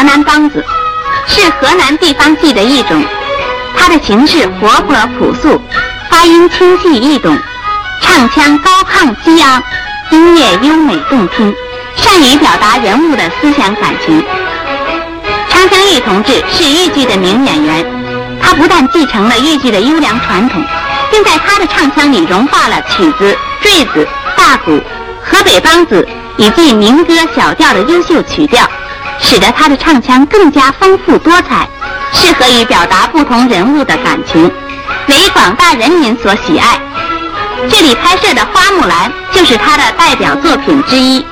河南梆子，是河南地方戏的一种。它的形式活泼朴素，发音清晰易懂，唱腔高亢激昂，音乐优美动听，善于表达人物的思想感情。昌香玉同志是豫剧的名演员，他不但继承了豫剧的优良传统，并在他的唱腔里融化了曲子、坠子、大鼓、河北梆子以及民歌小调的优秀曲调，使得他的唱腔更加丰富多彩，适合于表达不同人物的感情，为广大人民所喜爱。这里拍摄的《花木兰》就是他的代表作品之一。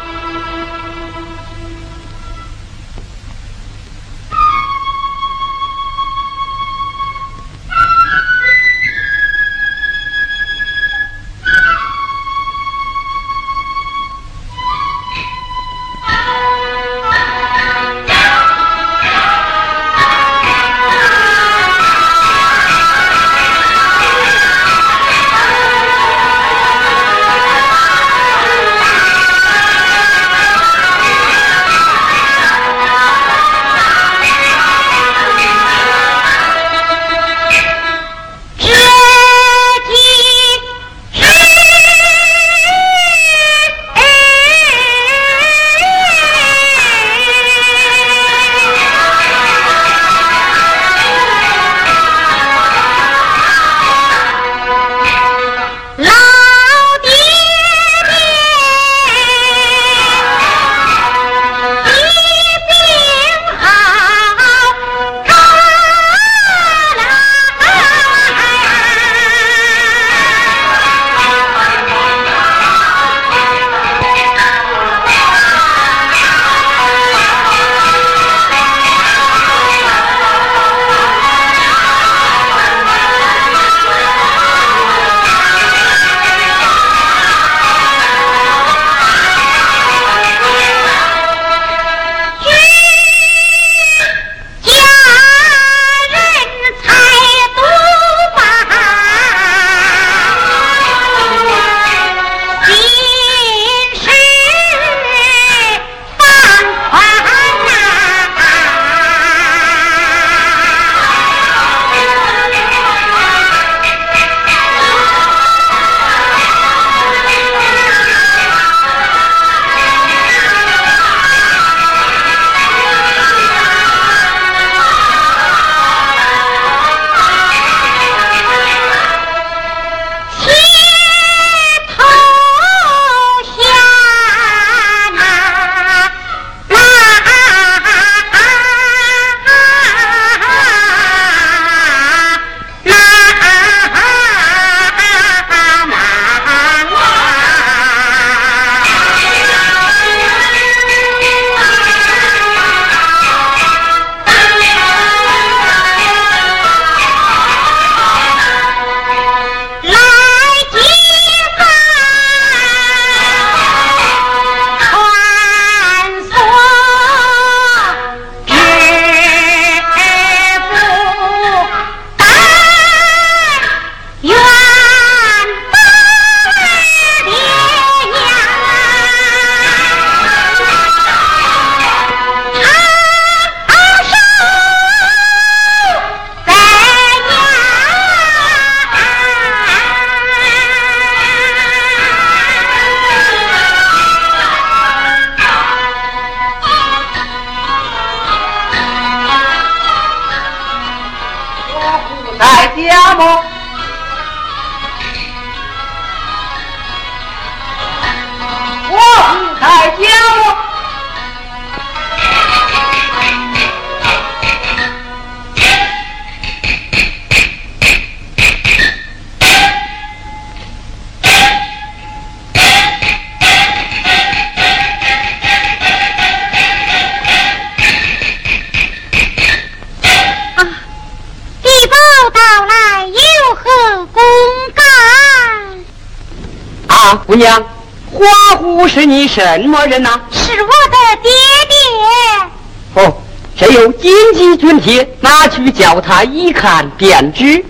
姑娘，花虎是你什么人呐？是我的爹爹。哦，谁有金鸡军帖？拿去叫他一看便知。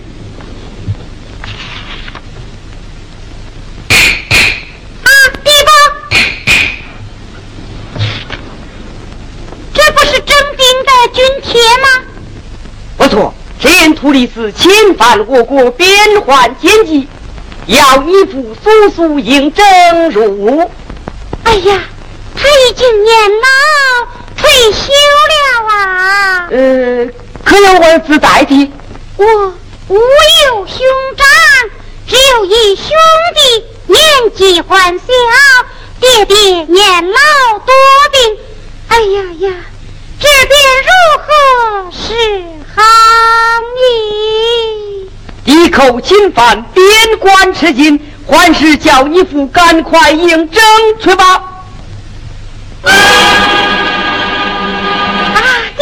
啊，爹爸，这不是征兵的军帖吗？不错，这人土里子侵犯我国边换，奸计。要依附叔叔应征入。哎呀，他已经年老退休了啊。呃，可有儿子代替？我无有兄长，只有一兄弟，年纪还小，爹爹年老多病。哎呀呀，这便如何是好呢？一口侵犯边关吃紧，还是叫义父赶快应征去吧。啊，你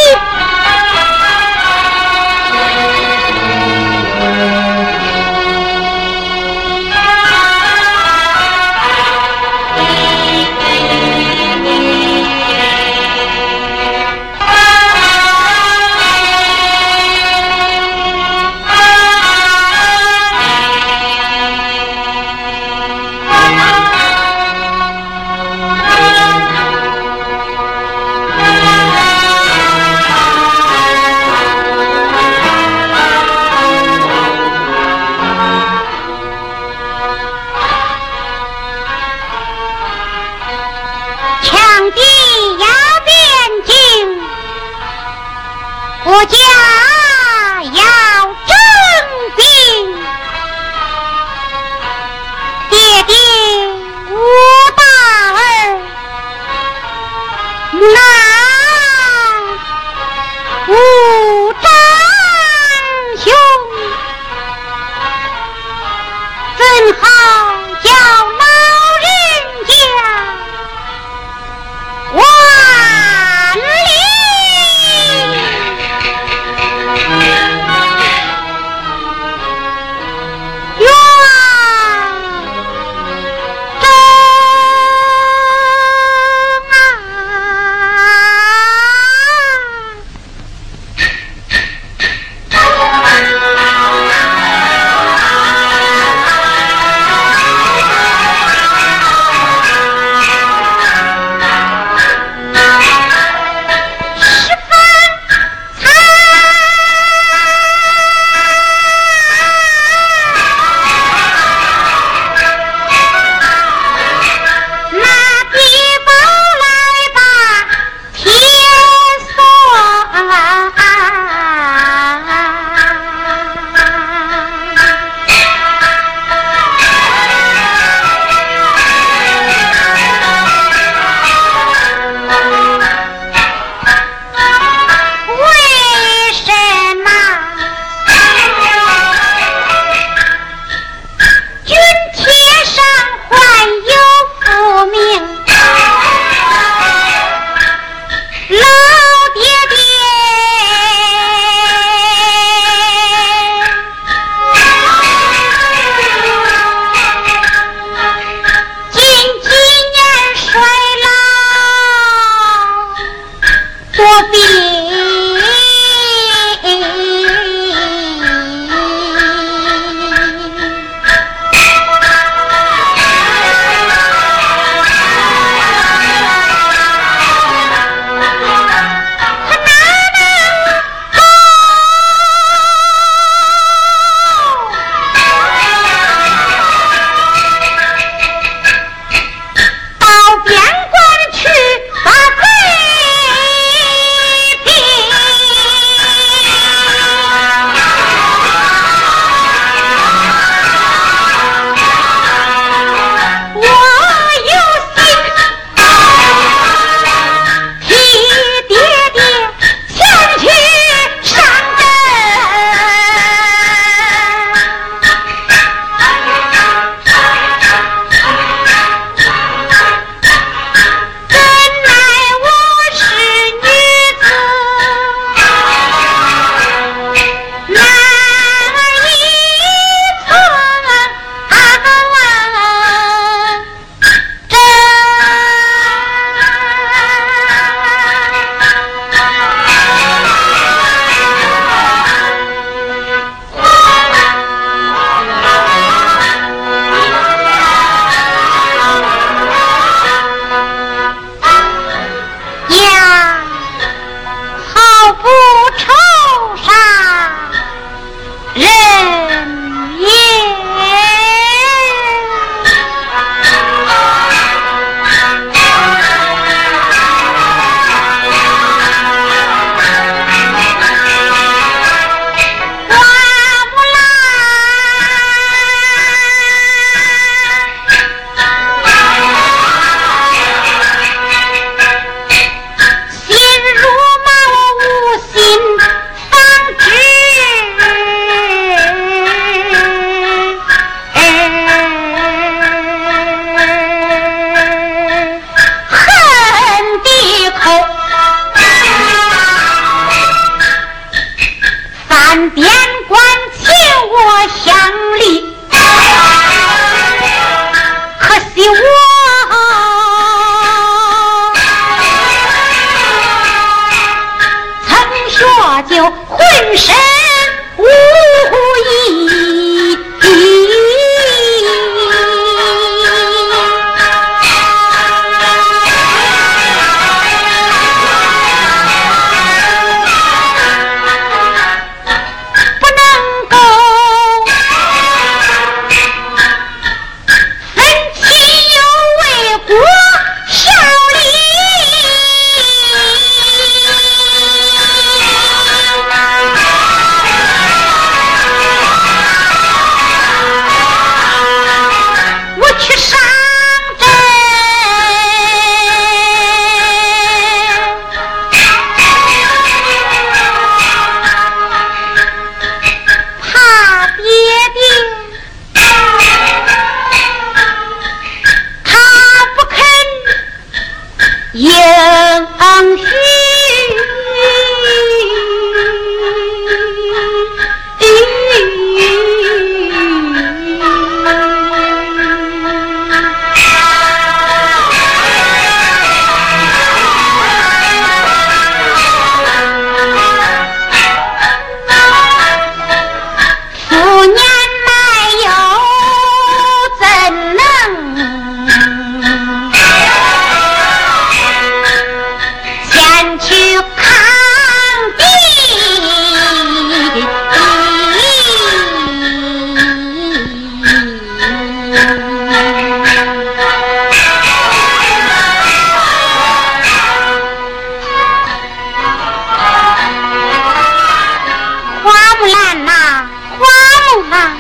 啊！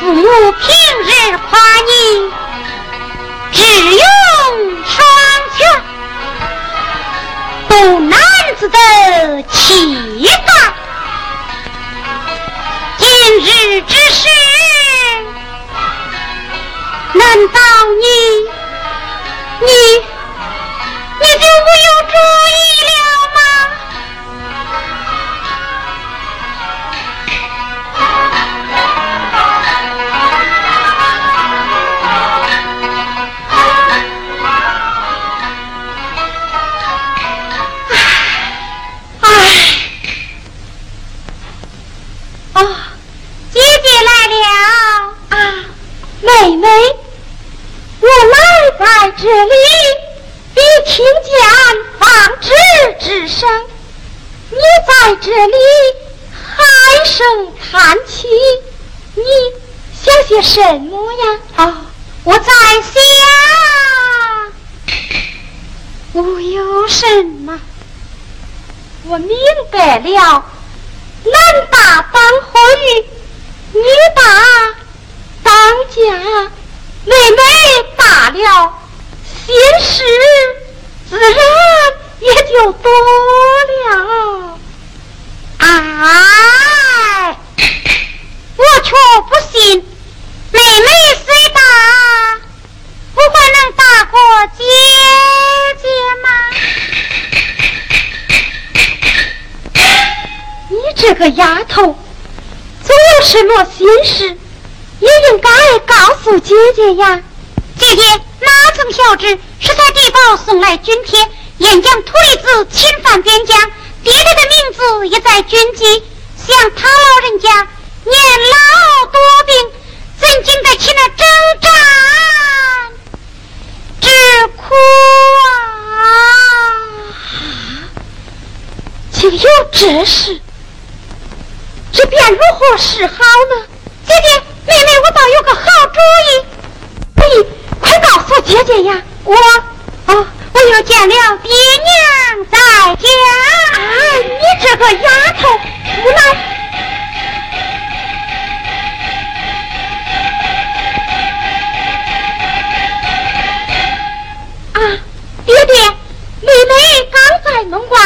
父母平日夸你智勇双全，懂男子的气概。今日之事，难道你、你、你就没有注意？妹妹，我来在这里，你听见纺织之声。你在这里唉声叹气，你想些什么呀？啊，我在想，我有什么？我明白了，男大当婚，女大。当家，妹妹大了，心事自然也就多了。哎，我却不信。妹妹虽大，不会能大过姐姐吗？你这个丫头，总有什么心事，也应该告诉姐姐呀。姐姐哪曾晓知是他地保送来军帖，燕将土里子侵犯边疆，爹爹的名字也在军机，想他老人家年老多病。怎经得起那征战之苦啊！竟有这事，这便如何是好呢？姐姐，妹妹，我倒有个好主意。你快告诉姐姐呀！我，啊，我又见了爹娘在家。哎，你这个丫头，无奈。爹爹，妹妹刚在门外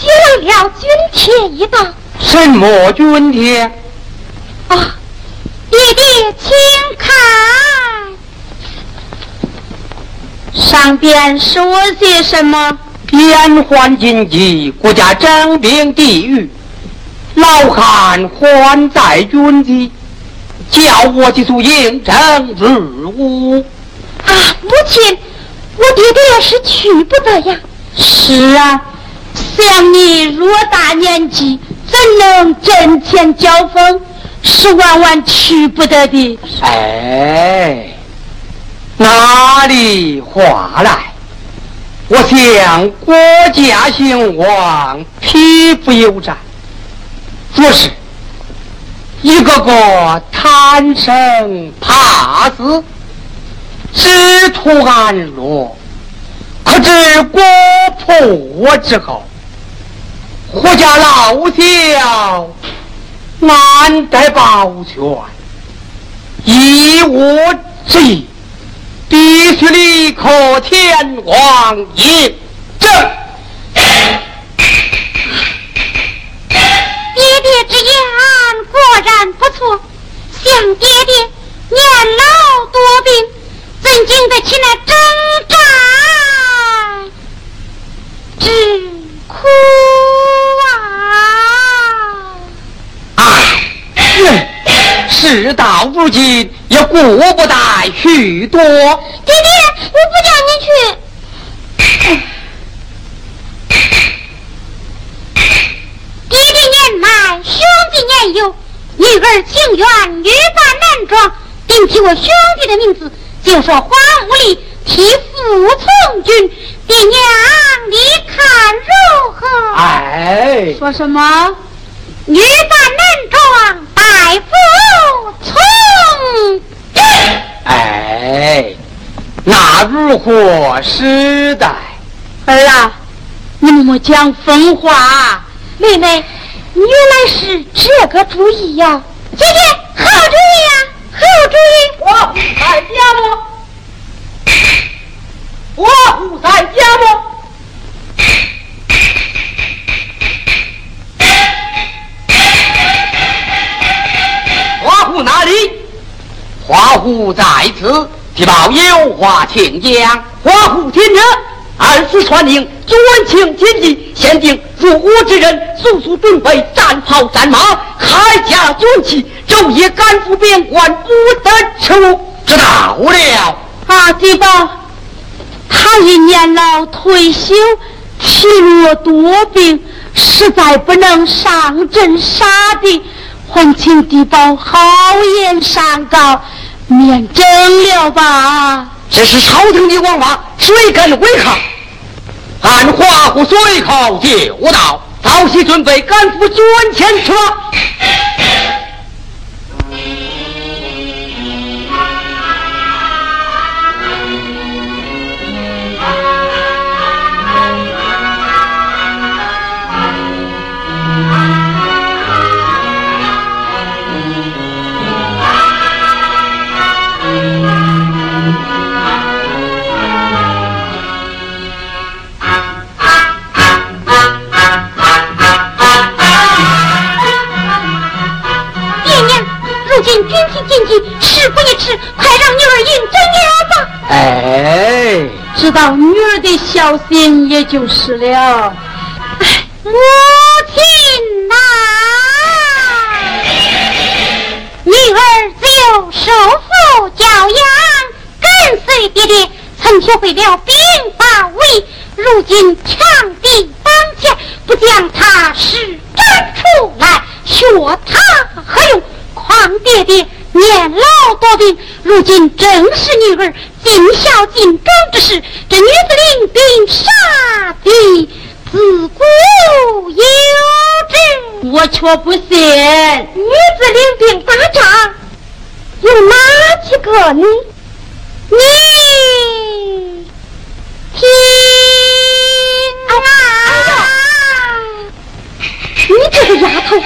接了军帖一道。什么军帖？啊，爹爹，请看，上边说些什么？边患紧急，国家征兵地狱，老汉还在军机，叫我去出应征入伍。啊，母亲。我爹爹是去不得呀！是啊，像你若大年纪，怎能阵前交锋？是万万去不得的。哎，哪里话来？我想国家兴亡，匹夫有责。若是一个个贪生怕死。只图安乐，可知国破之后，国家老小难得保全，以我计，必须立刻天王迎正。爹爹之言果然不错，想爹爹年老多病，怎经得起那挣扎之苦啊！征战？如今也顾不得许多。爹爹，我不叫你去。爹爹年迈，兄弟年幼，女儿情愿女扮男装，顶替我兄弟的名字，就说花无力替父从军。爹娘，你看如何？哎，说什么？女扮男装，代。父从。哎，那如何时代？儿啊，你莫讲疯话。妹妹，你原来是这个主意呀！姐姐，好主意呀，好主意！我不在家么？我不在家么？虎在此，提报有话请讲。花虎听着，二次传令，专情紧急，限定入伍之人速速准备战袍战马，铠甲军器，昼夜赶赴边关，不得迟误。知道了。啊，地宝，他因年老退休，体弱多病，实在不能上阵杀敌，还请地宝好言善告，免征了吧。这是朝廷的王法，谁敢违抗？按华虎随口就到，早些准备赶赴军前去了。事不宜迟，快让女儿迎真了吧。哎，知道女儿的孝心也就是了。哎母亲呐，女儿有受父教养，跟随爹爹，曾学会了兵法武艺，如今强敌当前，不将他施展出来，学他何用？况爹爹。年老多病，如今正是女儿尽孝尽忠之时。这女子领兵杀敌，自古有之。我却不信。女子领兵打仗，有哪几个呢？你听啊！你这个丫头！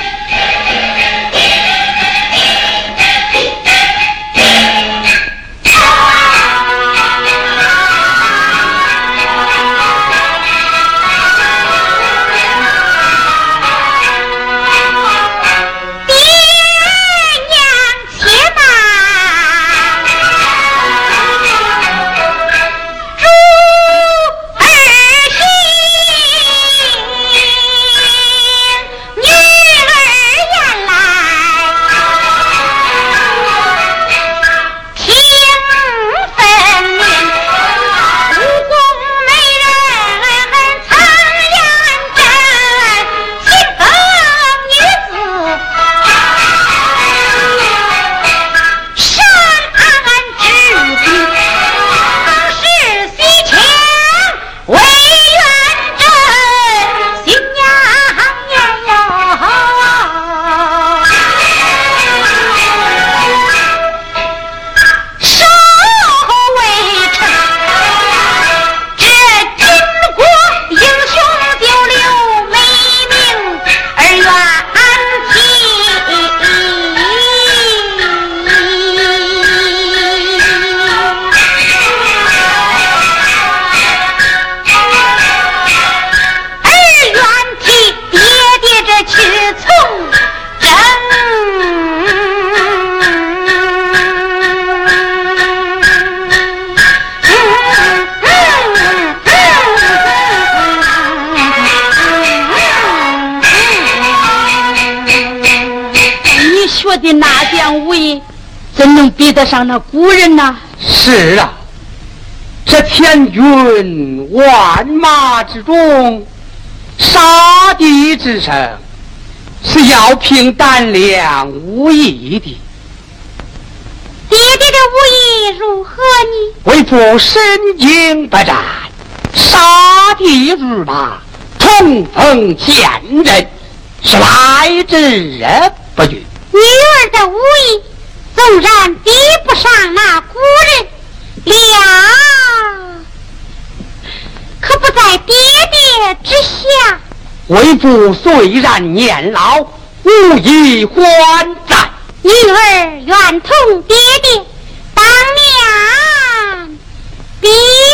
比得上那古人呐？是啊，这千军万马之中，杀敌之胜，是要凭胆量武艺的。爹爹的武艺如何呢？为父身经百战，杀敌如麻，冲锋陷阵，是来之不拒。女儿的武艺纵然比不上那古人，了可不在爹爹之下。为父虽然年老，无以还债。女儿愿同爹爹当面比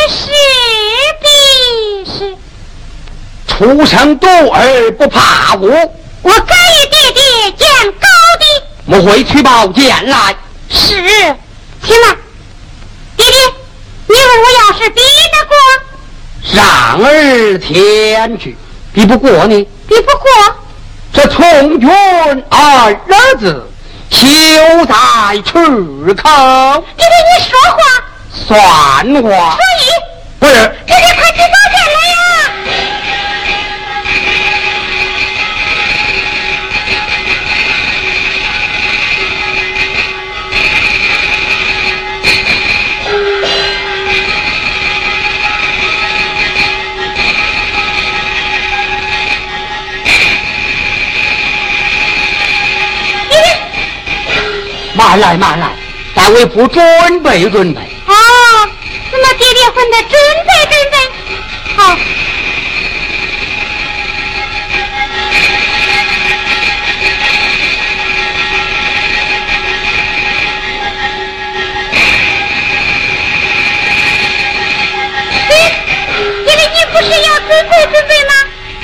试比试。初生犊儿不怕虎，我可与爹爹见高低。我回去报见来。是，请来，爹爹，你问我要是比得过，让儿天去，比不过你，比不过，这从军二字。休在出口！爹爹，你说话算话。所以不是。爹爹，快去早点来呀！慢来慢来，待为不准备准备。哦，那么爹爹混的准备准备。好。爹，爹爹，你不是要准备准备吗？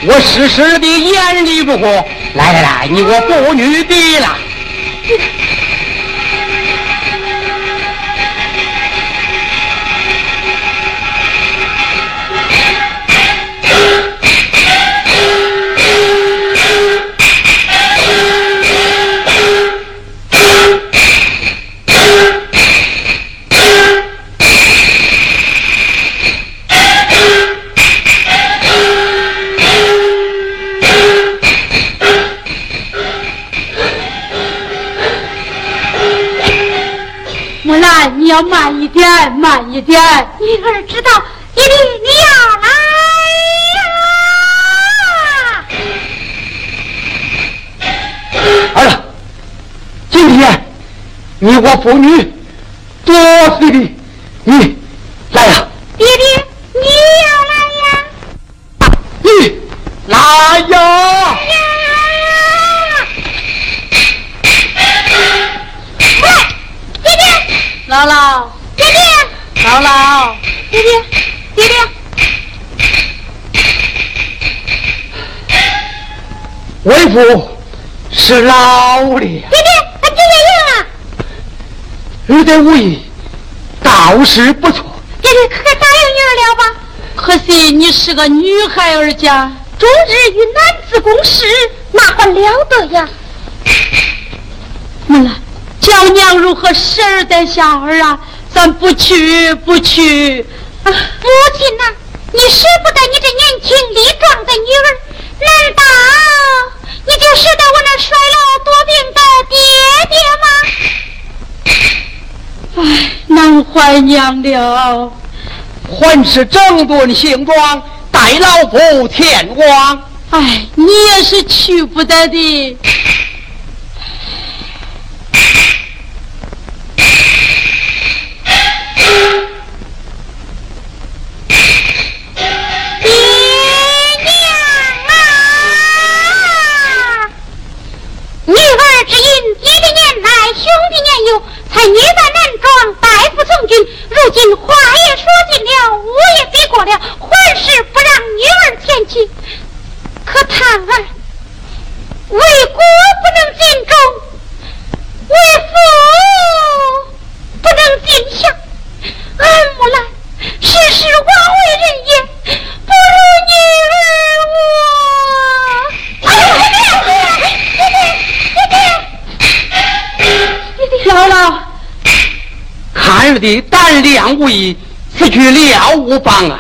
我时时的严厉不过。来来来，你我父女的了。点，慢一点。女儿知道，爹爹你要来呀！儿子，今天你我父女多岁的，你来呀！爹爹，你要来呀！你来呀！姥姥，爹爹，姥姥，爹爹，爹爹，为父是老的。爹爹，俺爹爹赢了。儿的武艺倒是不错。爹爹，可该答应女儿了吧？可惜你是个女孩儿家，终日与男子共事，那还了得呀？木兰。小娘如何生儿带下儿啊？咱不去，不去。母亲呐，你舍不得你这年轻力壮的女儿，难道你就舍得我那衰老多病的爹爹吗？哎，白娘了。还是整顿行装，待老夫天光。哎，你也是去不得的。才女扮男装，代父从军。如今话也说尽了，武也比过了，还是不让女儿前去。可叹儿为国不能尽忠，为父不能尽孝。俺木兰世世枉为人也，不如女儿我。姥姥，的胆量无疑，此举了无妨碍。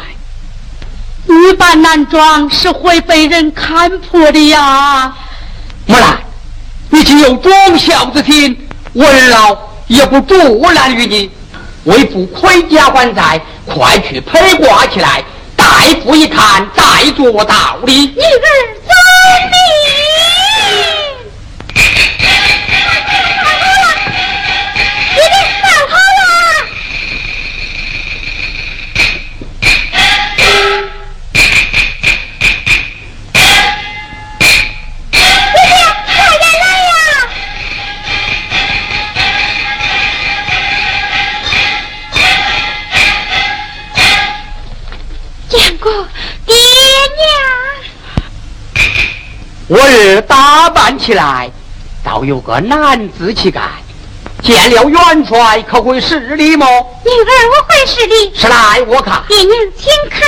女扮男装是会被人看破的呀。木兰，你既有忠孝之心，文老也不阻拦于你。为父盔甲还债，快去披挂起来。大夫一看，再做道理。女起来，倒有个男子气概。见了元帅，可会施礼么？女儿我会施礼。是来，我看。爹娘，请看。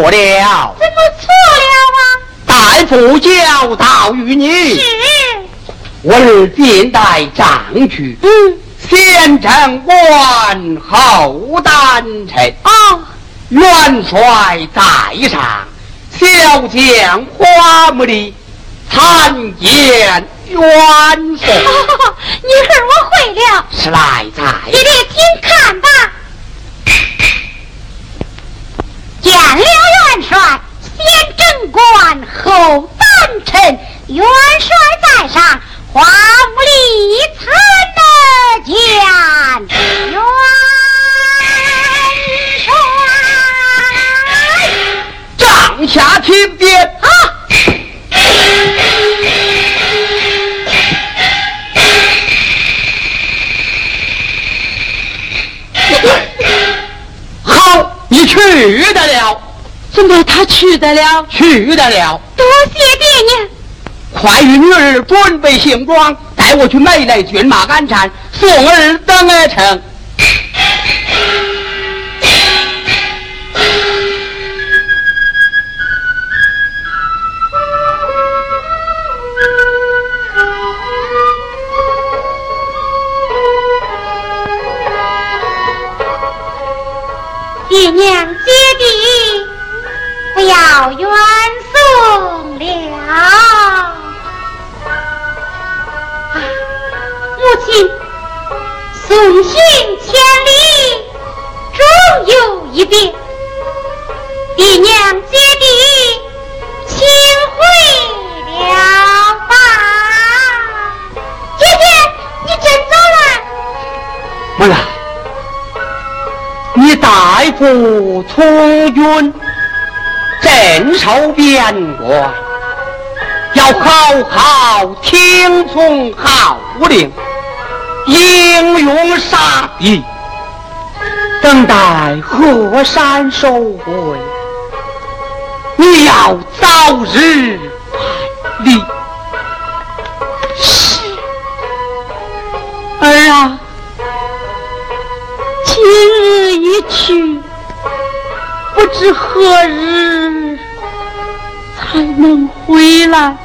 错了，怎么错了啊？大夫教导于你，是，我儿便带杖去。嗯，先称官后丹臣。哦，元帅在上，小将花木的参见。元帅，女儿我会了。是来在。爹爹，请看吧。见了元帅，先正官后当臣。元帅在上，花无里参见元帅。帐下听鞭啊！去得了？怎么他去得了？去得了。多谢爹娘。快与女儿准备行装，带我去买来骏马鞍缠，送儿登城。爹娘爹爹，不要远送了。母亲送行千里，终有一别。大夫从军，镇守边关，要好好听从号令，英勇杀敌，等待河山收回。你要早日不知何日才能回来。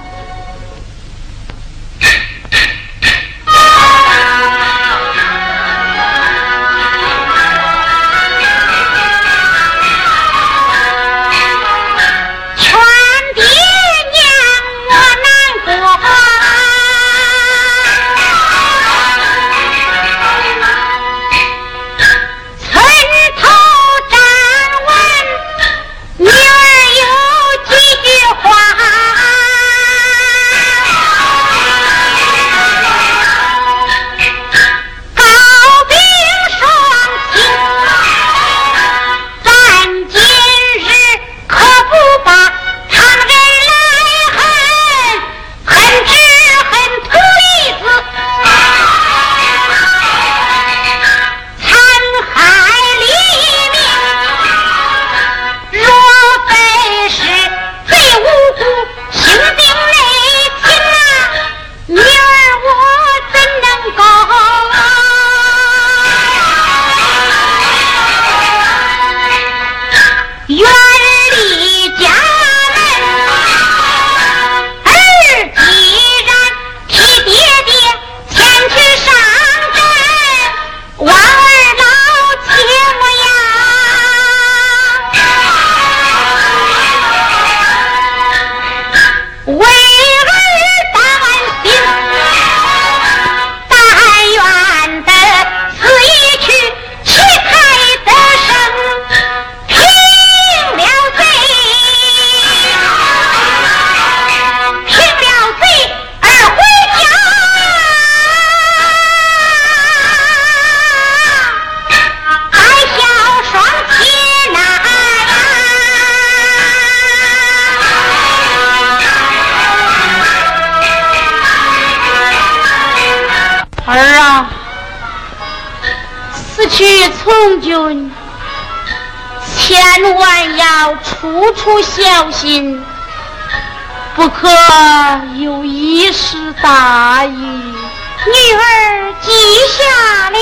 将军，千万要处处小心，不可有一时大意。女儿记下了。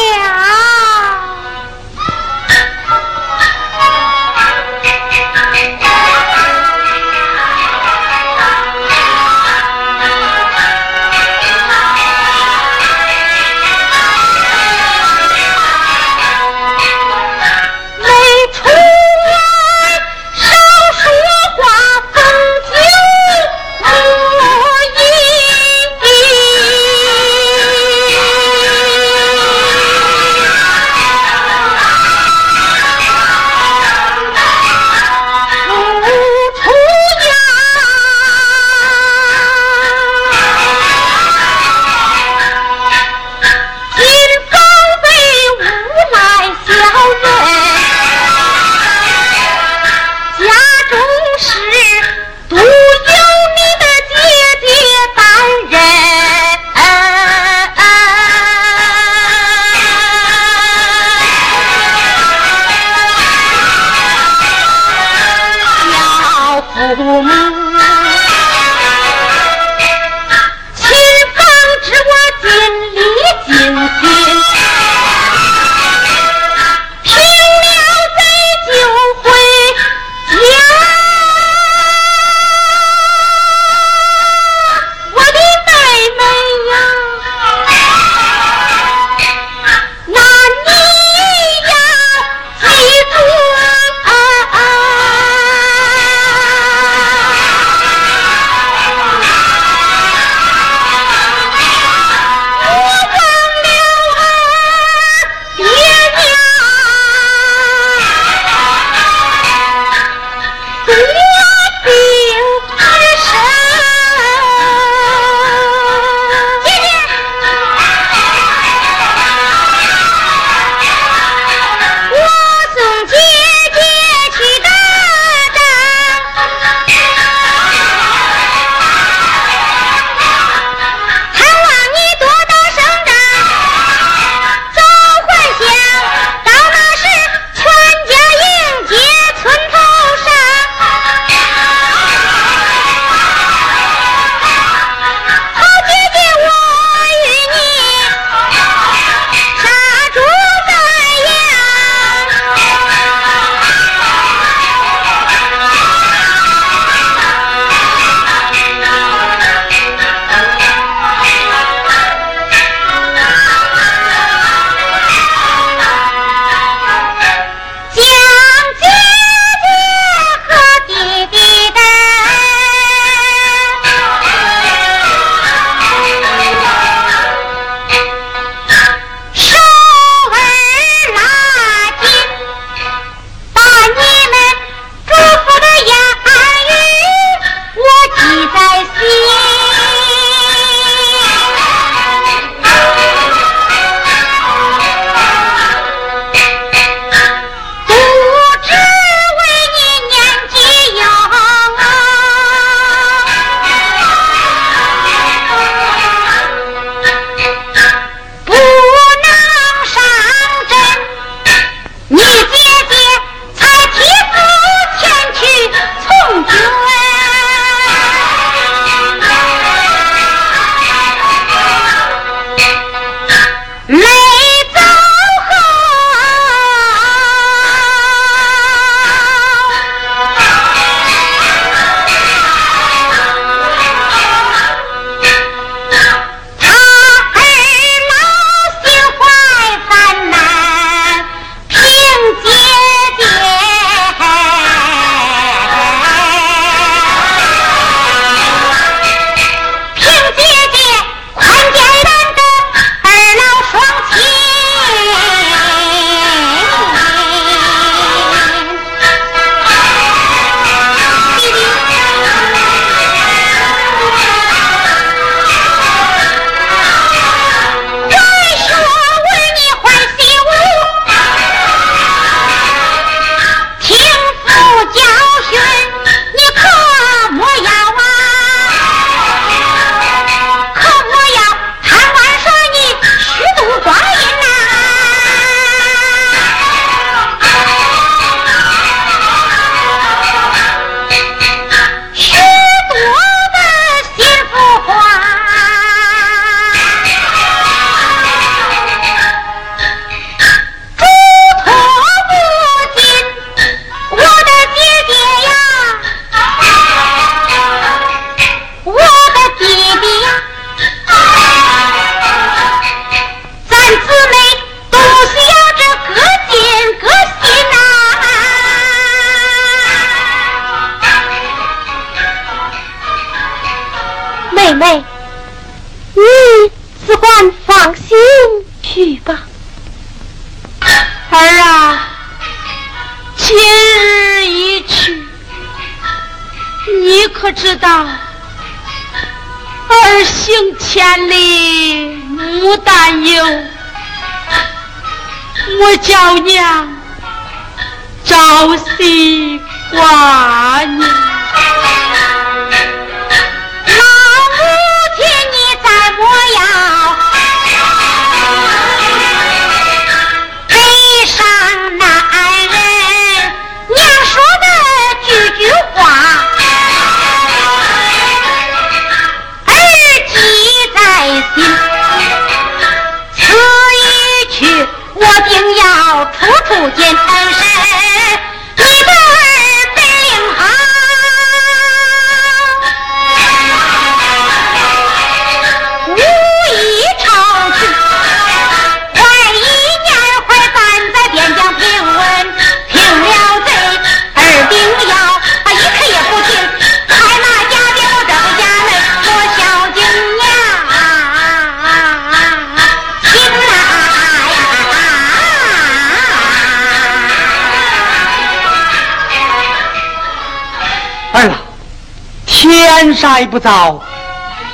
天色不早，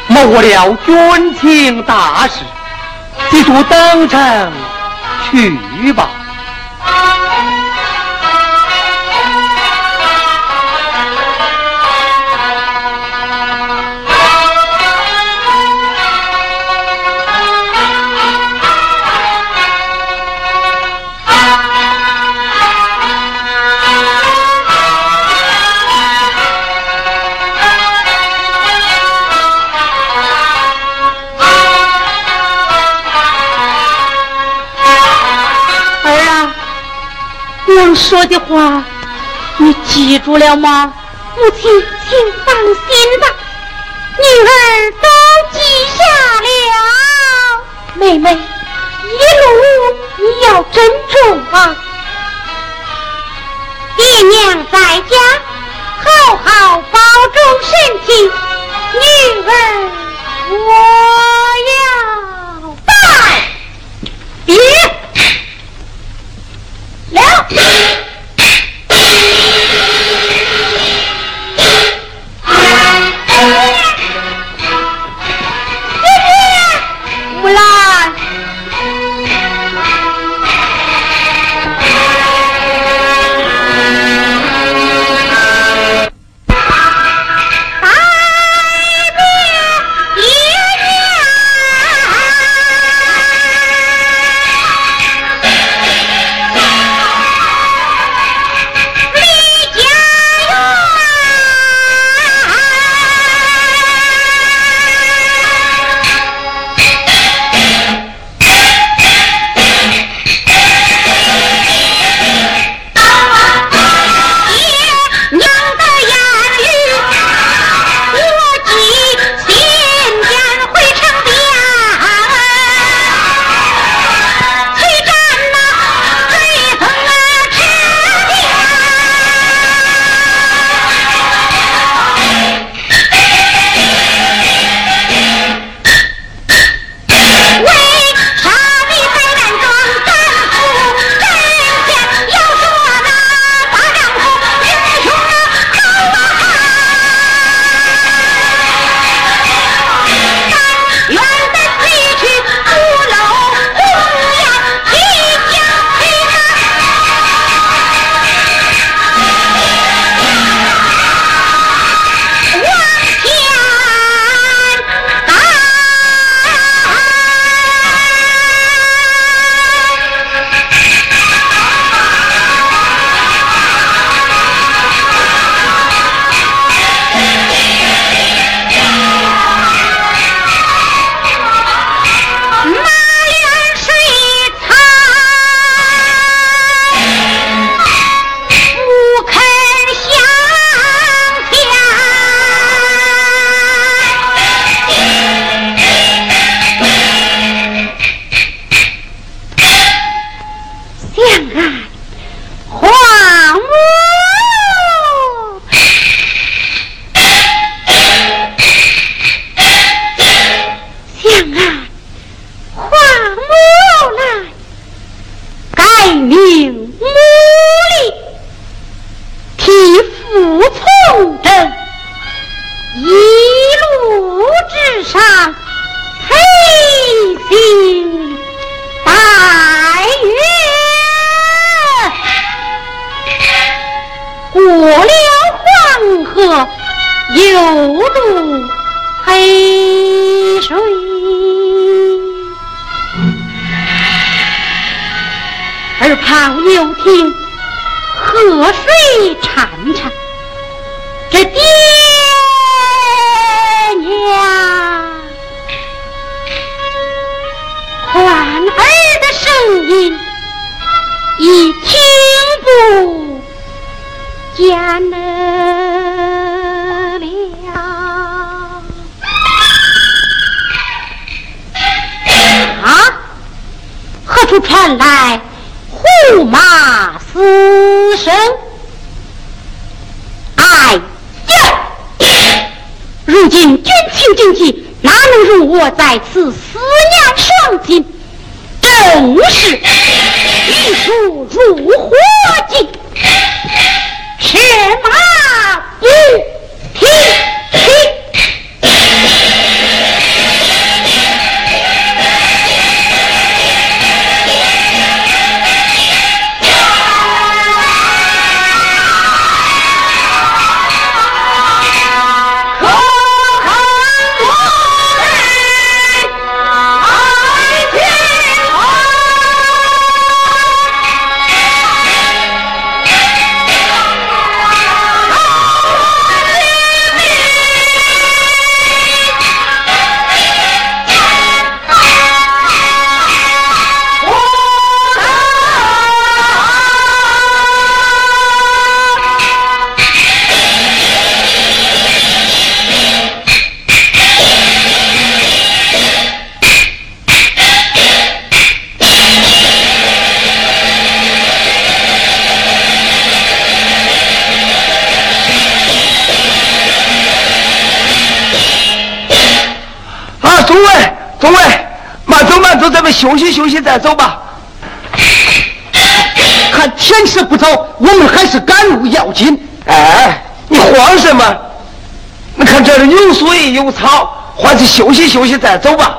谋了军情大事，记住登城去吧。娘说的话，你记住了吗？母亲，请放心吧，女儿都记下了。妹妹，一路你要珍重啊！爹娘在家，好好保重身体。女儿，我要拜别了。又渡黑水。耳旁又听河水潺潺，这爹娘唤儿的声音已何处传来？胡马嘶声，哎呀！如今军情紧急，哪能容我在此思念双亲？正是玉树入火境，赤马不位，诸位，慢走慢走，咱们休息休息再走吧。看天色不早，我们还是赶路要紧。哎，你慌什么？你看这里有水有草，还是休息休息再走吧。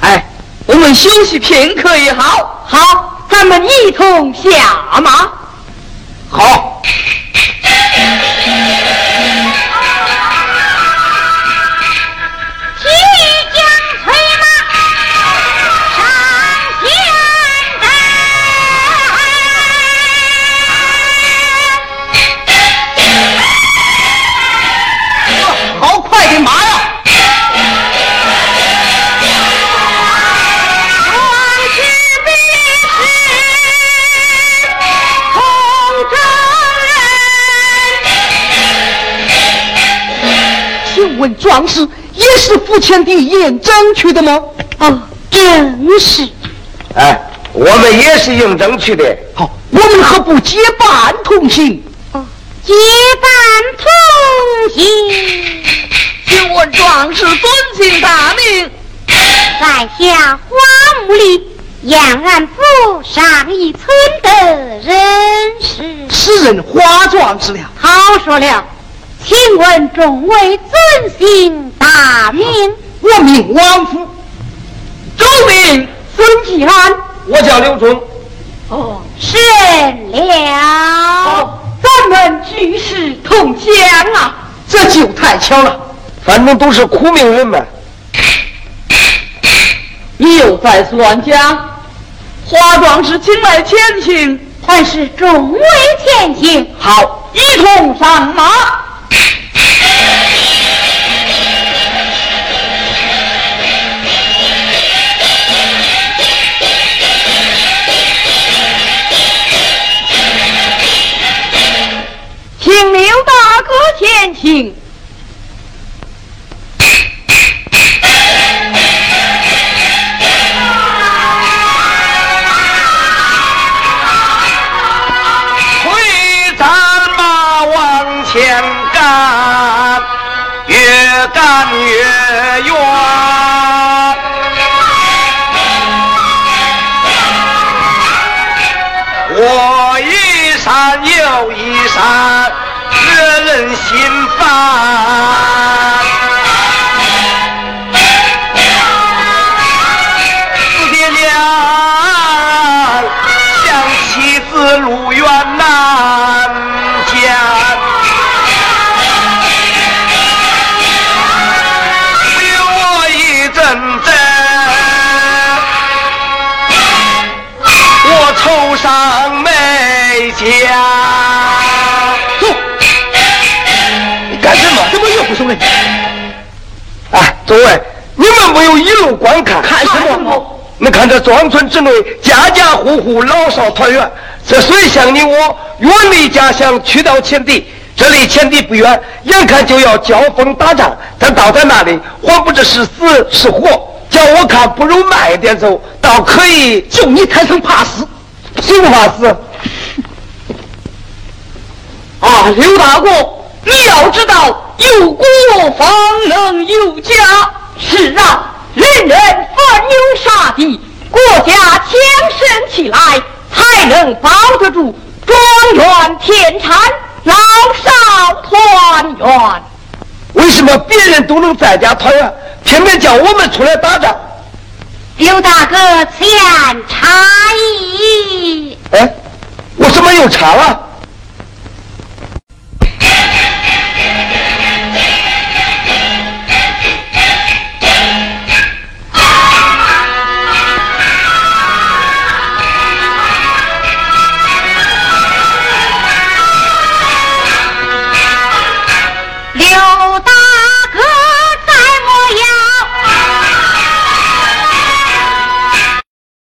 哎，我们休息片刻也好。好，咱们一同下马。好。壮士也是府前的应征去的吗？哦，正是。哎，我们也是应征去的。好，我们何不结伴同行？结伴同行。请问壮士尊姓大名？在下花木里延安府上一村的人士。此人花壮士了。好说了，请问众位尊姓大名？我名王府，周名，孙继安。我叫刘忠。哦，是了。咱们举世同乡啊，这就太巧了。反正都是苦命人们。你又在此乱讲，花壮士请来前请，还是众位前行。好，一同上马。请刘大哥前请。一看这庄村之内，家家户户老少团圆。这虽像你我远离家乡，去到前地，这离前地不远，眼看就要交锋打仗。咱到在那里，还不知是死是活。叫我看，不如慢一点走，倒可以。就你贪生怕死，谁不怕死？啊，刘大哥，你要知道，有国方能有家。是啊，人人奋勇杀敌，国家强盛起来，才能保得住庄园田产，老少团圆。为什么别人都能在家团圆，偏偏叫我们出来打仗？刘大哥，此言差矣。哎，我怎么又差了？